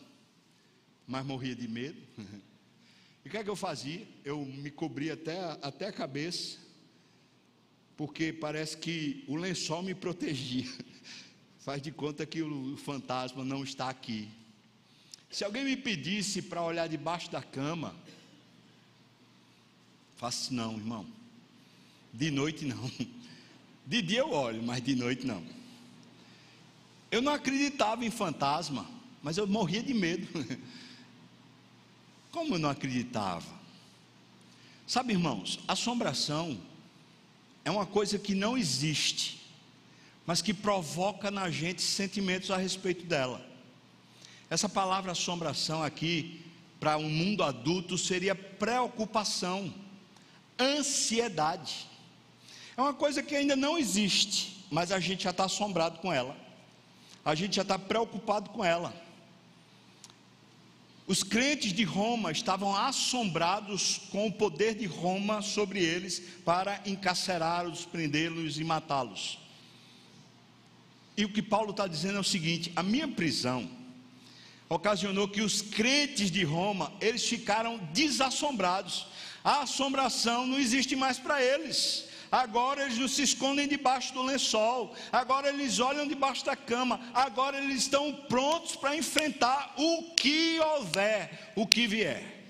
mas morria de medo. E o que é que eu fazia? Eu me cobria até, até a cabeça, porque parece que o lençol me protegia. Faz de conta que o fantasma não está aqui. Se alguém me pedisse para olhar debaixo da cama, faço não, irmão. De noite não. De dia eu olho, mas de noite não. Eu não acreditava em fantasma, mas eu morria de medo. Como eu não acreditava? Sabe, irmãos, assombração é uma coisa que não existe, mas que provoca na gente sentimentos a respeito dela. Essa palavra assombração aqui, para um mundo adulto, seria preocupação, ansiedade. É uma coisa que ainda não existe, mas a gente já está assombrado com ela a gente já está preocupado com ela. Os crentes de Roma estavam assombrados com o poder de Roma sobre eles para encarcerá-los, prendê-los e matá-los. E o que Paulo está dizendo é o seguinte: a minha prisão ocasionou que os crentes de Roma eles ficaram desassombrados. A assombração não existe mais para eles agora eles não se escondem debaixo do lençol, agora eles olham debaixo da cama, agora eles estão prontos para enfrentar o que houver, o que vier.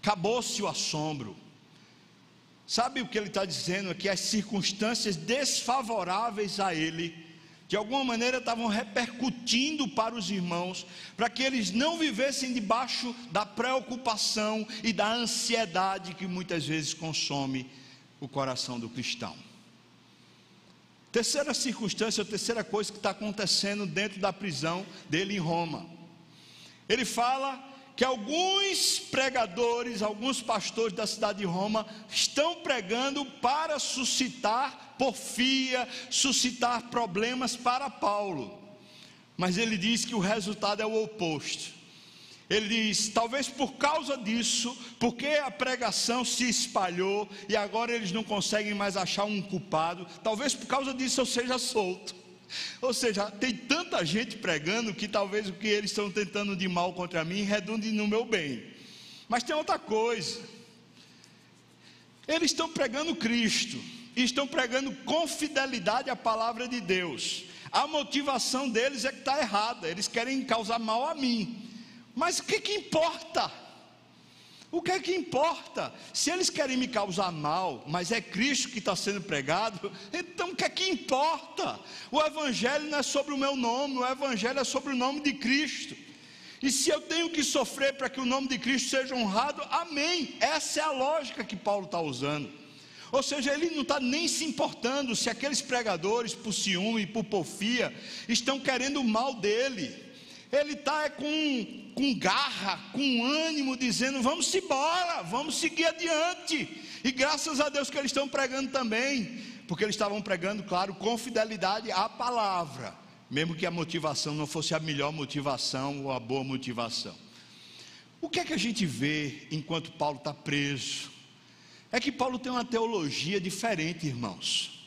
Acabou-se o assombro. Sabe o que ele está dizendo? É que as circunstâncias desfavoráveis a ele, de alguma maneira estavam repercutindo para os irmãos, para que eles não vivessem debaixo da preocupação e da ansiedade que muitas vezes consome o coração do cristão. Terceira circunstância, terceira coisa que está acontecendo dentro da prisão dele em Roma. Ele fala que alguns pregadores, alguns pastores da cidade de Roma estão pregando para suscitar porfia, suscitar problemas para Paulo. Mas ele diz que o resultado é o oposto. Ele diz: talvez por causa disso, porque a pregação se espalhou e agora eles não conseguem mais achar um culpado, talvez por causa disso eu seja solto. Ou seja, tem tanta gente pregando que talvez o que eles estão tentando de mal contra mim redunde no meu bem. Mas tem outra coisa. Eles estão pregando Cristo, e estão pregando com fidelidade a palavra de Deus. A motivação deles é que está errada, eles querem causar mal a mim. Mas o que, que importa? O que é que importa? Se eles querem me causar mal, mas é Cristo que está sendo pregado, então o que é que importa? O Evangelho não é sobre o meu nome, o Evangelho é sobre o nome de Cristo. E se eu tenho que sofrer para que o nome de Cristo seja honrado, amém. Essa é a lógica que Paulo está usando. Ou seja, ele não está nem se importando se aqueles pregadores, por ciúme por porfia, estão querendo o mal dele ele está é com, com garra, com ânimo, dizendo: vamos embora, vamos seguir adiante. E graças a Deus que eles estão pregando também, porque eles estavam pregando, claro, com fidelidade à palavra, mesmo que a motivação não fosse a melhor motivação ou a boa motivação. O que é que a gente vê enquanto Paulo está preso? É que Paulo tem uma teologia diferente, irmãos.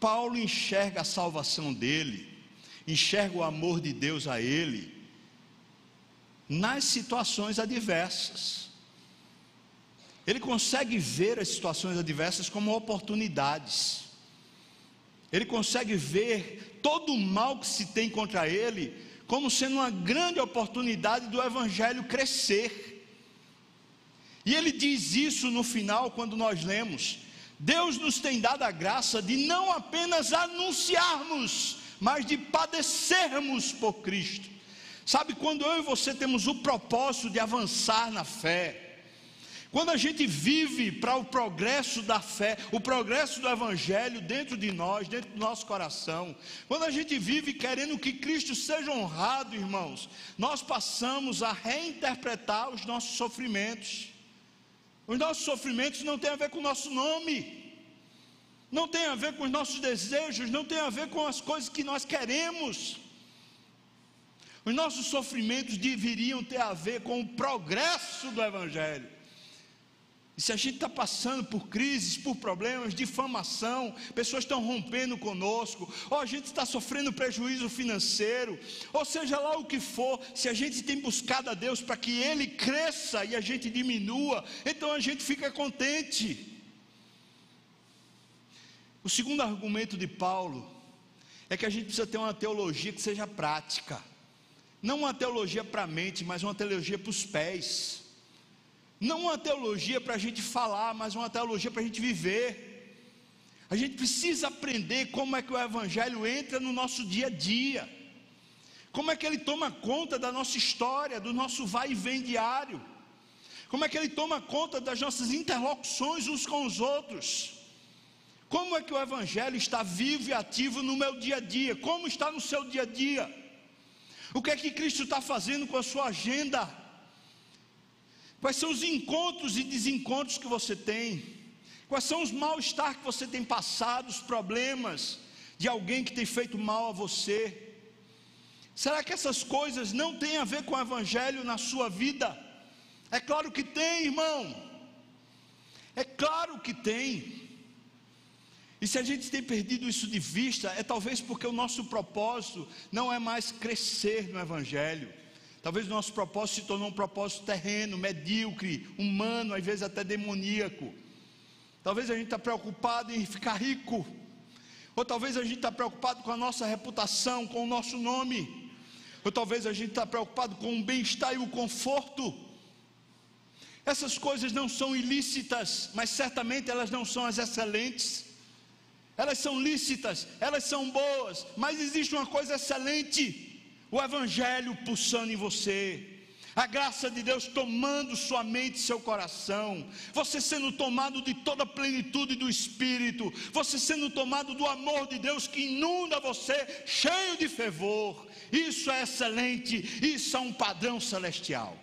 Paulo enxerga a salvação dele enxerga o amor de Deus a ele nas situações adversas. Ele consegue ver as situações adversas como oportunidades. Ele consegue ver todo o mal que se tem contra ele como sendo uma grande oportunidade do evangelho crescer. E ele diz isso no final quando nós lemos: Deus nos tem dado a graça de não apenas anunciarmos mas de padecermos por Cristo. Sabe, quando eu e você temos o propósito de avançar na fé, quando a gente vive para o progresso da fé, o progresso do Evangelho dentro de nós, dentro do nosso coração, quando a gente vive querendo que Cristo seja honrado, irmãos, nós passamos a reinterpretar os nossos sofrimentos. Os nossos sofrimentos não têm a ver com o nosso nome, não tem a ver com os nossos desejos, não tem a ver com as coisas que nós queremos. Os nossos sofrimentos deveriam ter a ver com o progresso do Evangelho. E se a gente está passando por crises, por problemas, difamação, pessoas estão rompendo conosco, ou a gente está sofrendo prejuízo financeiro, ou seja lá o que for, se a gente tem buscado a Deus para que Ele cresça e a gente diminua, então a gente fica contente. O segundo argumento de Paulo é que a gente precisa ter uma teologia que seja prática, não uma teologia para a mente, mas uma teologia para os pés. Não uma teologia para a gente falar, mas uma teologia para a gente viver. A gente precisa aprender como é que o Evangelho entra no nosso dia a dia, como é que ele toma conta da nossa história, do nosso vai e vem diário, como é que ele toma conta das nossas interlocuções uns com os outros. Como é que o Evangelho está vivo e ativo no meu dia a dia? Como está no seu dia a dia? O que é que Cristo está fazendo com a sua agenda? Quais são os encontros e desencontros que você tem? Quais são os mal-estar que você tem passado, os problemas de alguém que tem feito mal a você? Será que essas coisas não têm a ver com o Evangelho na sua vida? É claro que tem, irmão. É claro que tem. E se a gente tem perdido isso de vista, é talvez porque o nosso propósito não é mais crescer no Evangelho. Talvez o nosso propósito se tornou um propósito terreno, medíocre, humano, às vezes até demoníaco. Talvez a gente está preocupado em ficar rico. Ou talvez a gente está preocupado com a nossa reputação, com o nosso nome. Ou talvez a gente está preocupado com o bem-estar e o conforto. Essas coisas não são ilícitas, mas certamente elas não são as excelentes. Elas são lícitas, elas são boas, mas existe uma coisa excelente. O Evangelho pulsando em você, a graça de Deus tomando sua mente e seu coração, você sendo tomado de toda a plenitude do Espírito, você sendo tomado do amor de Deus que inunda você, cheio de fervor, isso é excelente, isso é um padrão celestial.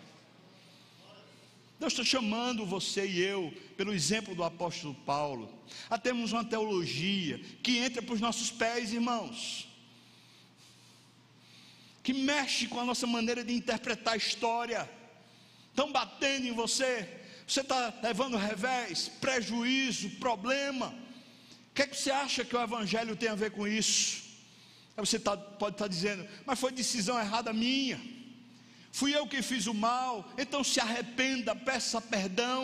Deus está chamando você e eu, pelo exemplo do apóstolo Paulo, a termos uma teologia que entra para os nossos pés, irmãos que mexe com a nossa maneira de interpretar a história, estão batendo em você, você está levando revés, prejuízo, problema. O que é que você acha que o Evangelho tem a ver com isso? Aí você tá, pode estar tá dizendo, mas foi decisão errada minha fui eu que fiz o mal, então se arrependa, peça perdão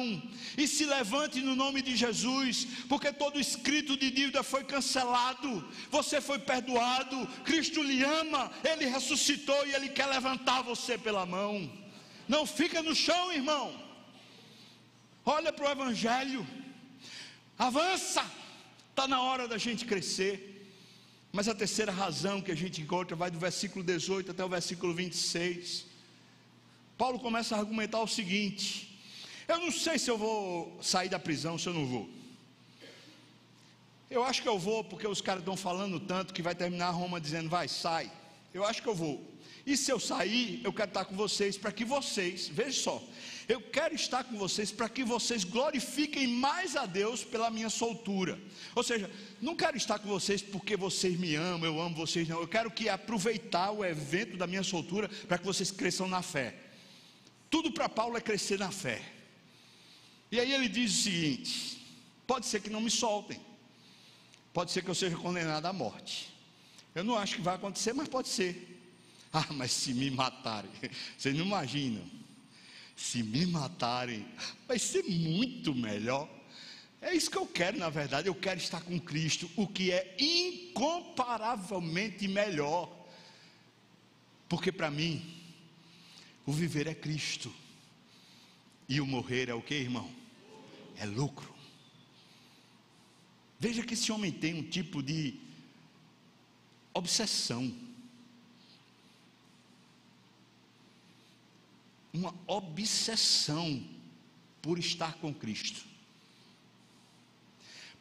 e se levante no nome de Jesus, porque todo escrito de dívida foi cancelado, você foi perdoado, Cristo lhe ama, Ele ressuscitou e Ele quer levantar você pela mão. Não fica no chão, irmão. Olha para o Evangelho, avança, está na hora da gente crescer. Mas a terceira razão que a gente encontra vai do versículo 18 até o versículo 26. Paulo começa a argumentar o seguinte: eu não sei se eu vou sair da prisão, se eu não vou. Eu acho que eu vou, porque os caras estão falando tanto que vai terminar Roma dizendo, vai, sai. Eu acho que eu vou. E se eu sair, eu quero estar com vocês para que vocês, veja só, eu quero estar com vocês para que vocês glorifiquem mais a Deus pela minha soltura. Ou seja, não quero estar com vocês porque vocês me amam, eu amo vocês, não. Eu quero que aproveitar o evento da minha soltura para que vocês cresçam na fé. Tudo para Paulo é crescer na fé. E aí ele diz o seguinte: pode ser que não me soltem, pode ser que eu seja condenado à morte. Eu não acho que vai acontecer, mas pode ser. Ah, mas se me matarem, vocês não imaginam. Se me matarem, vai ser muito melhor. É isso que eu quero, na verdade. Eu quero estar com Cristo, o que é incomparavelmente melhor. Porque para mim, o viver é Cristo. E o morrer é o que, irmão? É lucro. Veja que esse homem tem um tipo de obsessão. Uma obsessão por estar com Cristo,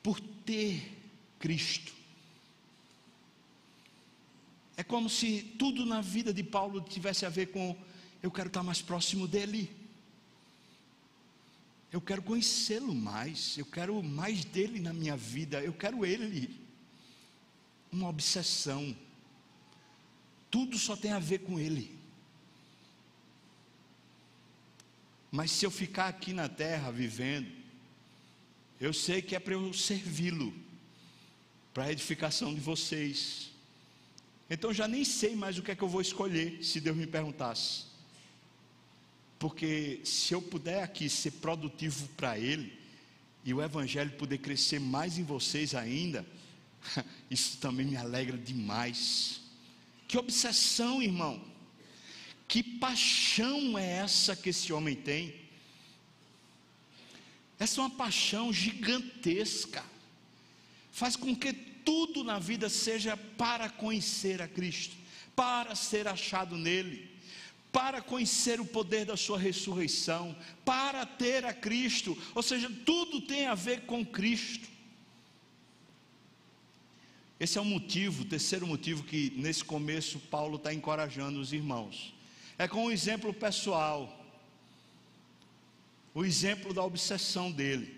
por ter Cristo. É como se tudo na vida de Paulo tivesse a ver com eu quero estar mais próximo dele. Eu quero conhecê-lo mais, eu quero mais dele na minha vida, eu quero ele. Uma obsessão. Tudo só tem a ver com ele. Mas se eu ficar aqui na terra vivendo, eu sei que é para eu servi-lo, para a edificação de vocês. Então já nem sei mais o que é que eu vou escolher, se Deus me perguntasse. Porque se eu puder aqui ser produtivo para Ele, e o Evangelho poder crescer mais em vocês ainda, isso também me alegra demais. Que obsessão, irmão. Que paixão é essa que esse homem tem? Essa é uma paixão gigantesca. Faz com que tudo na vida seja para conhecer a Cristo, para ser achado nele para conhecer o poder da sua ressurreição, para ter a Cristo, ou seja, tudo tem a ver com Cristo. Esse é o motivo, o terceiro motivo que nesse começo Paulo está encorajando os irmãos. É com o exemplo pessoal, o exemplo da obsessão dele.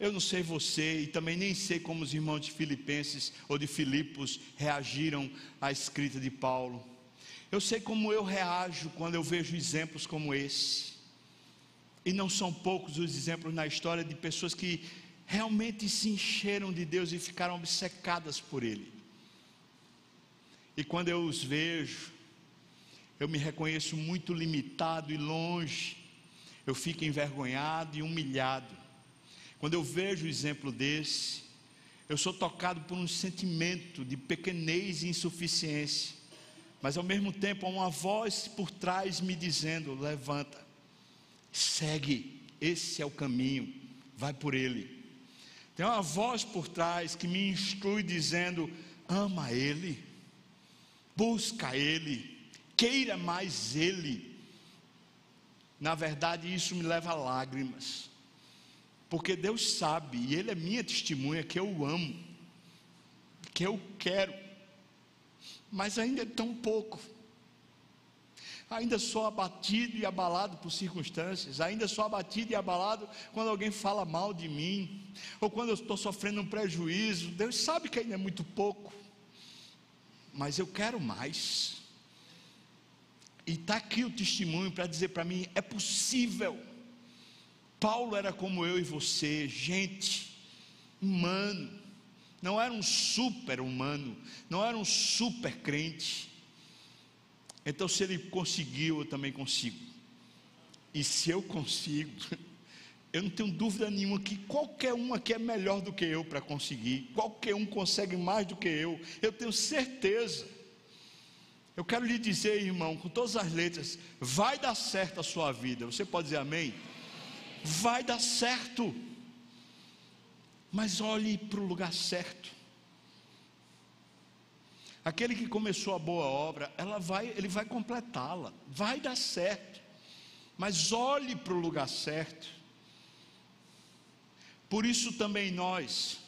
Eu não sei você e também nem sei como os irmãos de Filipenses ou de Filipos reagiram à escrita de Paulo. Eu sei como eu reajo quando eu vejo exemplos como esse. E não são poucos os exemplos na história de pessoas que realmente se encheram de Deus e ficaram obcecadas por Ele. E quando eu os vejo, eu me reconheço muito limitado e longe, eu fico envergonhado e humilhado. Quando eu vejo o exemplo desse, eu sou tocado por um sentimento de pequenez e insuficiência mas ao mesmo tempo há uma voz por trás me dizendo: levanta, segue, esse é o caminho, vai por ele. Tem uma voz por trás que me instrui dizendo: ama ele, busca ele, queira mais ele. Na verdade, isso me leva a lágrimas, porque Deus sabe, e Ele é minha testemunha, que eu o amo, que eu quero mas ainda é tão pouco. Ainda sou abatido e abalado por circunstâncias, ainda sou abatido e abalado quando alguém fala mal de mim, ou quando eu estou sofrendo um prejuízo. Deus sabe que ainda é muito pouco, mas eu quero mais. E está aqui o testemunho para dizer para mim: é possível. Paulo era como eu e você, gente, humano, não era um super humano, não era um super crente. Então, se ele conseguiu, eu também consigo. E se eu consigo, eu não tenho dúvida nenhuma que qualquer um aqui é melhor do que eu para conseguir. Qualquer um consegue mais do que eu. Eu tenho certeza. Eu quero lhe dizer, irmão, com todas as letras, vai dar certo a sua vida. Você pode dizer amém? Vai dar certo mas olhe para o lugar certo. Aquele que começou a boa obra, ela vai, ele vai completá-la, vai dar certo. Mas olhe para o lugar certo. Por isso também nós,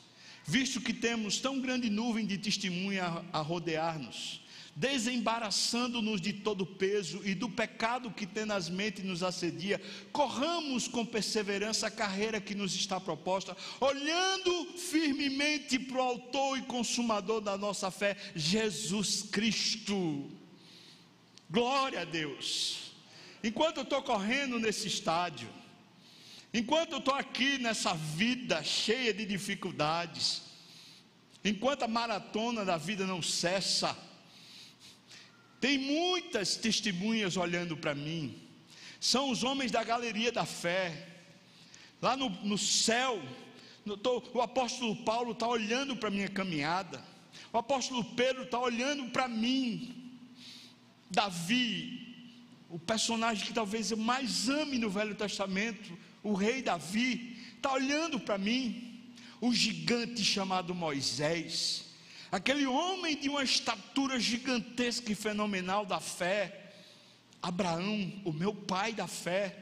visto que temos tão grande nuvem de testemunha a rodear-nos, desembaraçando-nos de todo peso e do pecado que tenazmente nos assedia, corramos com perseverança a carreira que nos está proposta, olhando firmemente para o Autor e Consumador da nossa fé, Jesus Cristo. Glória a Deus. Enquanto eu estou correndo nesse estádio, enquanto eu estou aqui nessa vida cheia de dificuldades, enquanto a maratona da vida não cessa, tem muitas testemunhas olhando para mim. São os homens da galeria da fé. Lá no, no céu, no, tô, o apóstolo Paulo está olhando para a minha caminhada. O apóstolo Pedro está olhando para mim. Davi, o personagem que talvez eu mais ame no Velho Testamento, o rei Davi, está olhando para mim. O gigante chamado Moisés aquele homem de uma estatura gigantesca e fenomenal da fé, Abraão, o meu pai da fé.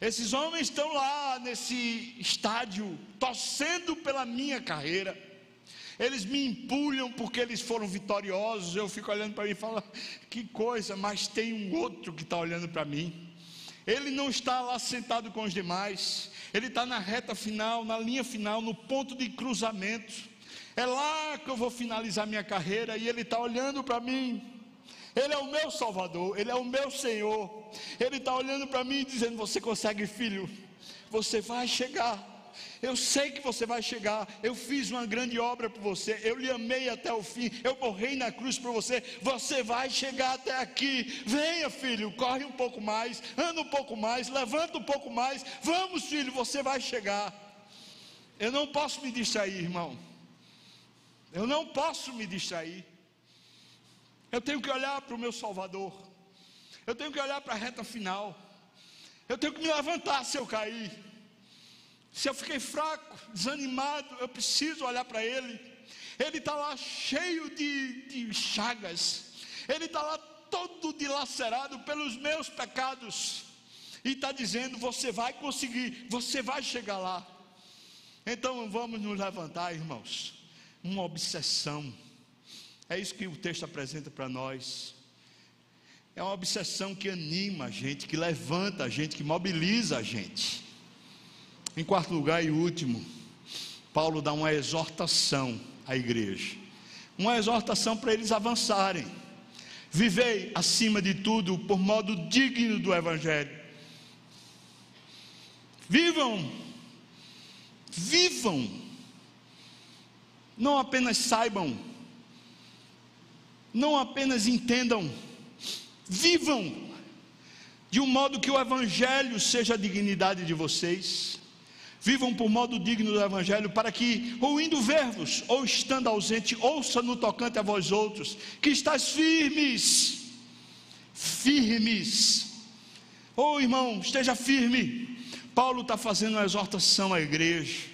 Esses homens estão lá nesse estádio, torcendo pela minha carreira. Eles me empulham porque eles foram vitoriosos. Eu fico olhando para mim e falo: que coisa, mas tem um outro que está olhando para mim. Ele não está lá sentado com os demais, ele está na reta final, na linha final, no ponto de cruzamento. É lá que eu vou finalizar minha carreira e ele está olhando para mim. Ele é o meu Salvador, Ele é o meu Senhor. Ele está olhando para mim e dizendo: Você consegue, filho? Você vai chegar. Eu sei que você vai chegar. Eu fiz uma grande obra por você. Eu lhe amei até o fim. Eu morri na cruz por você. Você vai chegar até aqui. Venha, filho. Corre um pouco mais. Anda um pouco mais. Levanta um pouco mais. Vamos, filho. Você vai chegar. Eu não posso me distrair, irmão. Eu não posso me distrair. Eu tenho que olhar para o meu Salvador. Eu tenho que olhar para a reta final. Eu tenho que me levantar se eu cair. Se eu fiquei fraco, desanimado, eu preciso olhar para Ele. Ele está lá cheio de, de chagas. Ele está lá todo dilacerado pelos meus pecados. E está dizendo: Você vai conseguir, você vai chegar lá. Então vamos nos levantar, irmãos. Uma obsessão é isso que o texto apresenta para nós. É uma obsessão que anima a gente, que levanta a gente, que mobiliza a gente. Em quarto lugar e último, Paulo dá uma exortação à igreja. Uma exortação para eles avançarem. Vivei acima de tudo por modo digno do evangelho. Vivam. Vivam. Não apenas saibam não apenas entendam, vivam de um modo que o Evangelho seja a dignidade de vocês. Vivam por modo digno do Evangelho, para que, ou indo ver-vos, ou estando ausente, ouça no tocante a vós outros, que estás firmes, firmes. Oh irmão, esteja firme. Paulo está fazendo uma exortação à igreja.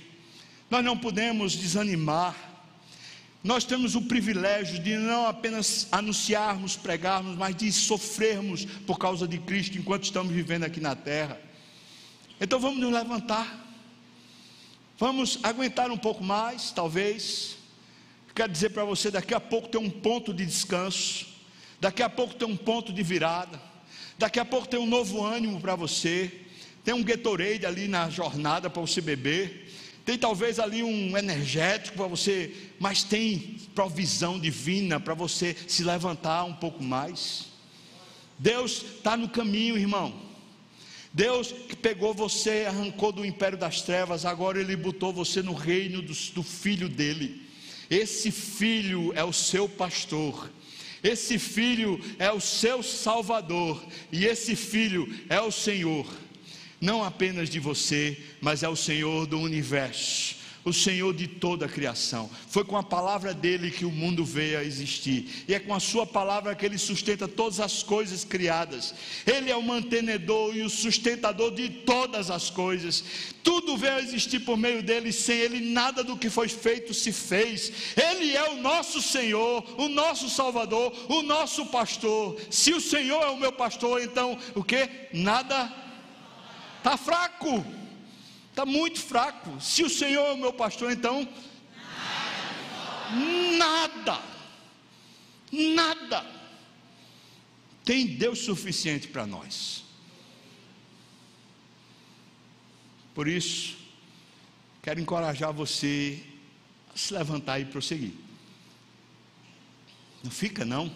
Nós não podemos desanimar nós temos o privilégio de não apenas anunciarmos, pregarmos, mas de sofrermos por causa de Cristo enquanto estamos vivendo aqui na terra. Então vamos nos levantar, vamos aguentar um pouco mais, talvez. Quero dizer para você: daqui a pouco tem um ponto de descanso, daqui a pouco tem um ponto de virada, daqui a pouco tem um novo ânimo para você, tem um Gatorade ali na jornada para você beber tem talvez ali um energético para você, mas tem provisão divina para você se levantar um pouco mais. Deus está no caminho, irmão. Deus que pegou você, arrancou do império das trevas, agora Ele botou você no reino do, do filho dele. Esse filho é o seu pastor. Esse filho é o seu salvador, e esse filho é o Senhor não apenas de você, mas é o Senhor do universo, o Senhor de toda a criação. Foi com a palavra dele que o mundo veio a existir, e é com a sua palavra que ele sustenta todas as coisas criadas. Ele é o mantenedor e o sustentador de todas as coisas. Tudo veio a existir por meio dele, sem ele nada do que foi feito se fez. Ele é o nosso Senhor, o nosso Salvador, o nosso pastor. Se o Senhor é o meu pastor, então o que? Nada Está fraco, está muito fraco. Se o Senhor é o meu pastor, então nada, nada. Tem Deus suficiente para nós. Por isso, quero encorajar você a se levantar e prosseguir. Não fica não.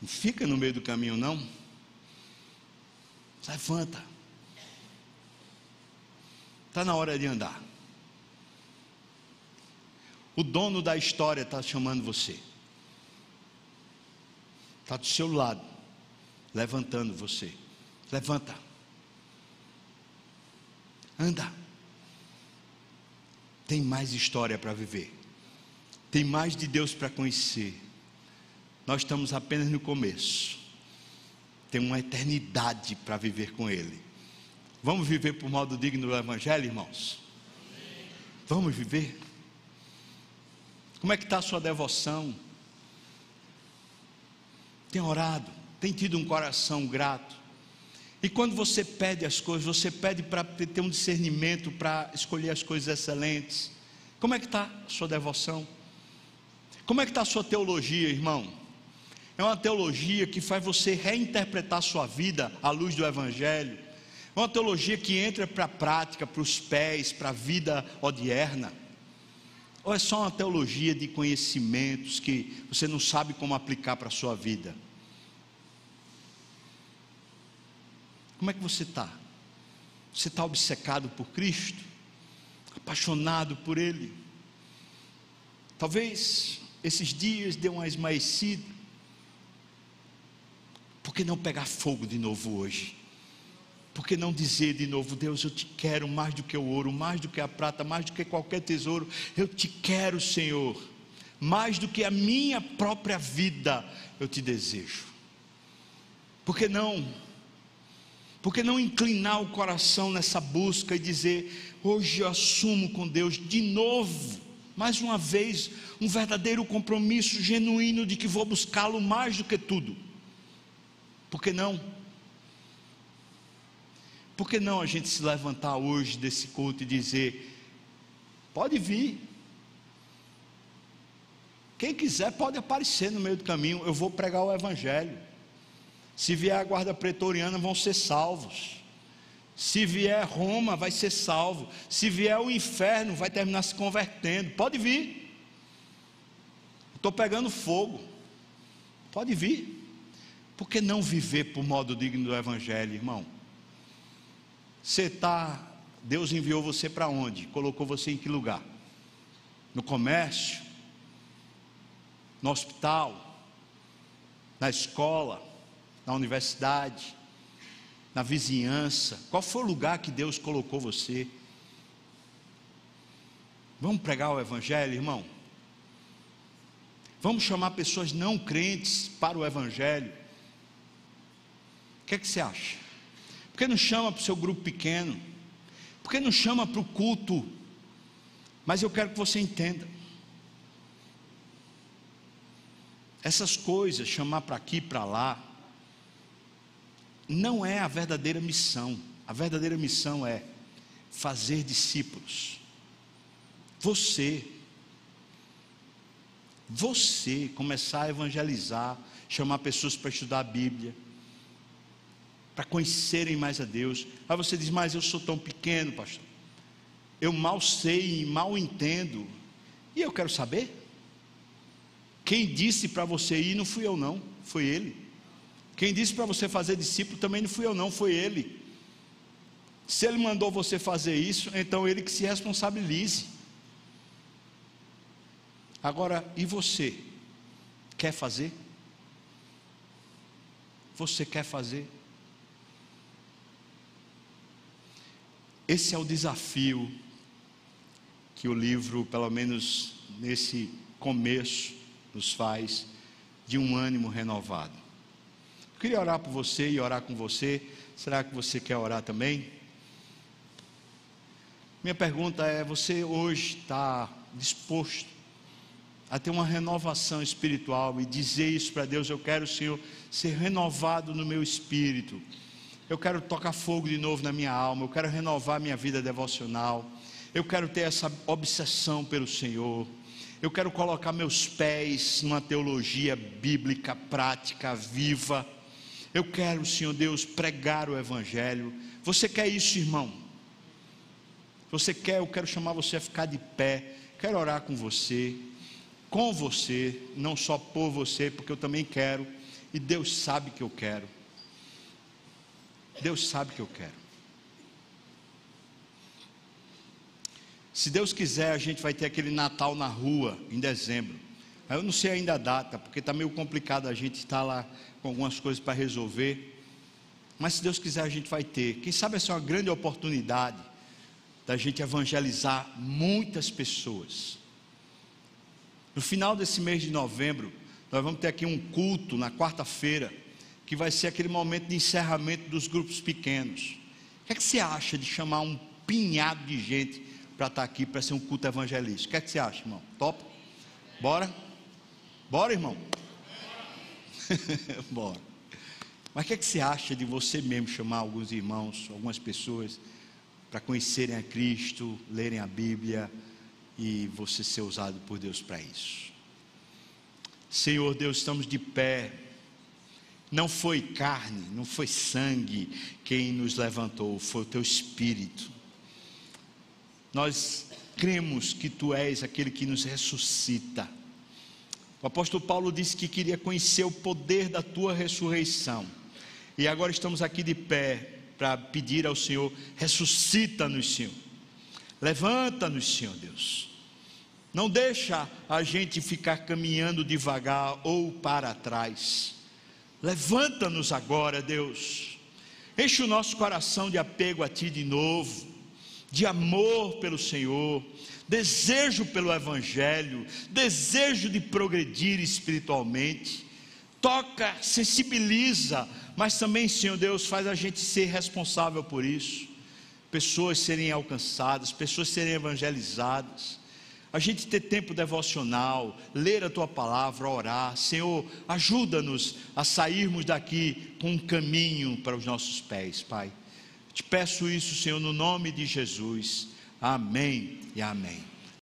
Não fica no meio do caminho não. Levanta. Está na hora de andar. O dono da história está chamando você. Está do seu lado, levantando você. Levanta. Anda. Tem mais história para viver. Tem mais de Deus para conhecer. Nós estamos apenas no começo. Tem uma eternidade para viver com Ele. Vamos viver por modo digno do Evangelho, irmãos? Vamos viver? Como é que está a sua devoção? Tem orado? Tem tido um coração grato? E quando você pede as coisas, você pede para ter um discernimento, para escolher as coisas excelentes. Como é que está a sua devoção? Como é que está a sua teologia, irmão? É uma teologia que faz você reinterpretar a sua vida à luz do Evangelho. É uma teologia que entra para a prática, para os pés, para a vida odierna. Ou é só uma teologia de conhecimentos que você não sabe como aplicar para a sua vida? Como é que você está? Você está obcecado por Cristo? Apaixonado por Ele? Talvez esses dias dê uma esmaecida. Por que não pegar fogo de novo hoje? Por que não dizer de novo, Deus, eu te quero mais do que o ouro, mais do que a prata, mais do que qualquer tesouro, eu te quero, Senhor, mais do que a minha própria vida, eu te desejo. Por que não por que não inclinar o coração nessa busca e dizer: hoje eu assumo com Deus de novo, mais uma vez, um verdadeiro compromisso genuíno de que vou buscá-lo mais do que tudo? Por que não? Por que não a gente se levantar hoje desse culto e dizer: pode vir, quem quiser pode aparecer no meio do caminho, eu vou pregar o Evangelho. Se vier a guarda pretoriana, vão ser salvos. Se vier Roma, vai ser salvo. Se vier o inferno, vai terminar se convertendo. Pode vir. Estou pegando fogo. Pode vir. Por que não viver por modo digno do Evangelho, irmão? Você está. Deus enviou você para onde? Colocou você em que lugar? No comércio? No hospital? Na escola? na universidade, na vizinhança? Qual foi o lugar que Deus colocou você? Vamos pregar o Evangelho, irmão? Vamos chamar pessoas não crentes para o Evangelho? O que é que você acha? Por que não chama para o seu grupo pequeno? Por que não chama para o culto? Mas eu quero que você entenda. Essas coisas, chamar para aqui, para lá, não é a verdadeira missão. A verdadeira missão é fazer discípulos. Você, você começar a evangelizar, chamar pessoas para estudar a Bíblia, para conhecerem mais a Deus. Aí você diz, mas eu sou tão pequeno, pastor. Eu mal sei e mal entendo. E eu quero saber. Quem disse para você ir não fui eu, não, foi ele. Quem disse para você fazer discípulo também não fui eu, não, foi ele. Se ele mandou você fazer isso, então ele que se responsabilize. Agora, e você? Quer fazer? Você quer fazer? Esse é o desafio que o livro, pelo menos nesse começo, nos faz de um ânimo renovado queria orar por você e orar com você. Será que você quer orar também? Minha pergunta é: você hoje está disposto a ter uma renovação espiritual e dizer isso para Deus? Eu quero, Senhor, ser renovado no meu espírito. Eu quero tocar fogo de novo na minha alma. Eu quero renovar minha vida devocional. Eu quero ter essa obsessão pelo Senhor. Eu quero colocar meus pés numa teologia bíblica, prática, viva. Eu quero, Senhor Deus, pregar o Evangelho. Você quer isso, irmão? Você quer, eu quero chamar você a ficar de pé. Quero orar com você, com você, não só por você, porque eu também quero. E Deus sabe que eu quero. Deus sabe que eu quero. Se Deus quiser, a gente vai ter aquele Natal na rua em dezembro. Eu não sei ainda a data, porque está meio complicado a gente estar lá com algumas coisas para resolver. Mas se Deus quiser, a gente vai ter. Quem sabe essa é uma grande oportunidade da gente evangelizar muitas pessoas. No final desse mês de novembro, nós vamos ter aqui um culto na quarta-feira, que vai ser aquele momento de encerramento dos grupos pequenos. O que, é que você acha de chamar um pinhado de gente para estar aqui para ser um culto evangelístico? O que, é que você acha, irmão? Top? Bora? Bora, irmão? Bora. Mas o que, é que você acha de você mesmo chamar alguns irmãos, algumas pessoas, para conhecerem a Cristo, lerem a Bíblia e você ser usado por Deus para isso? Senhor Deus, estamos de pé. Não foi carne, não foi sangue quem nos levantou, foi o teu espírito. Nós cremos que tu és aquele que nos ressuscita. O apóstolo Paulo disse que queria conhecer o poder da tua ressurreição. E agora estamos aqui de pé para pedir ao Senhor: ressuscita-nos, Senhor. Levanta-nos, Senhor Deus. Não deixa a gente ficar caminhando devagar ou para trás. Levanta-nos agora, Deus. Enche o nosso coração de apego a Ti de novo, de amor pelo Senhor, desejo pelo Evangelho, desejo de progredir espiritualmente. Toca, sensibiliza mas também, Senhor Deus, faz a gente ser responsável por isso. Pessoas serem alcançadas, pessoas serem evangelizadas. A gente ter tempo devocional, ler a tua palavra, orar. Senhor, ajuda-nos a sairmos daqui com um caminho para os nossos pés, Pai. Te peço isso, Senhor, no nome de Jesus. Amém e amém.